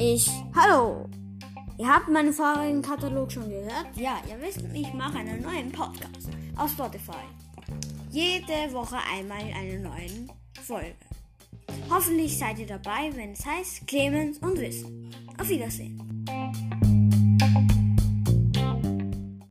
Ich. Hallo! Ihr habt meinen vorigen Katalog schon gehört? Ja, ihr wisst, ich mache einen neuen Podcast auf Spotify. Jede Woche einmal eine neue Folge. Hoffentlich seid ihr dabei, wenn es heißt Clemens und Wissen. Auf Wiedersehen.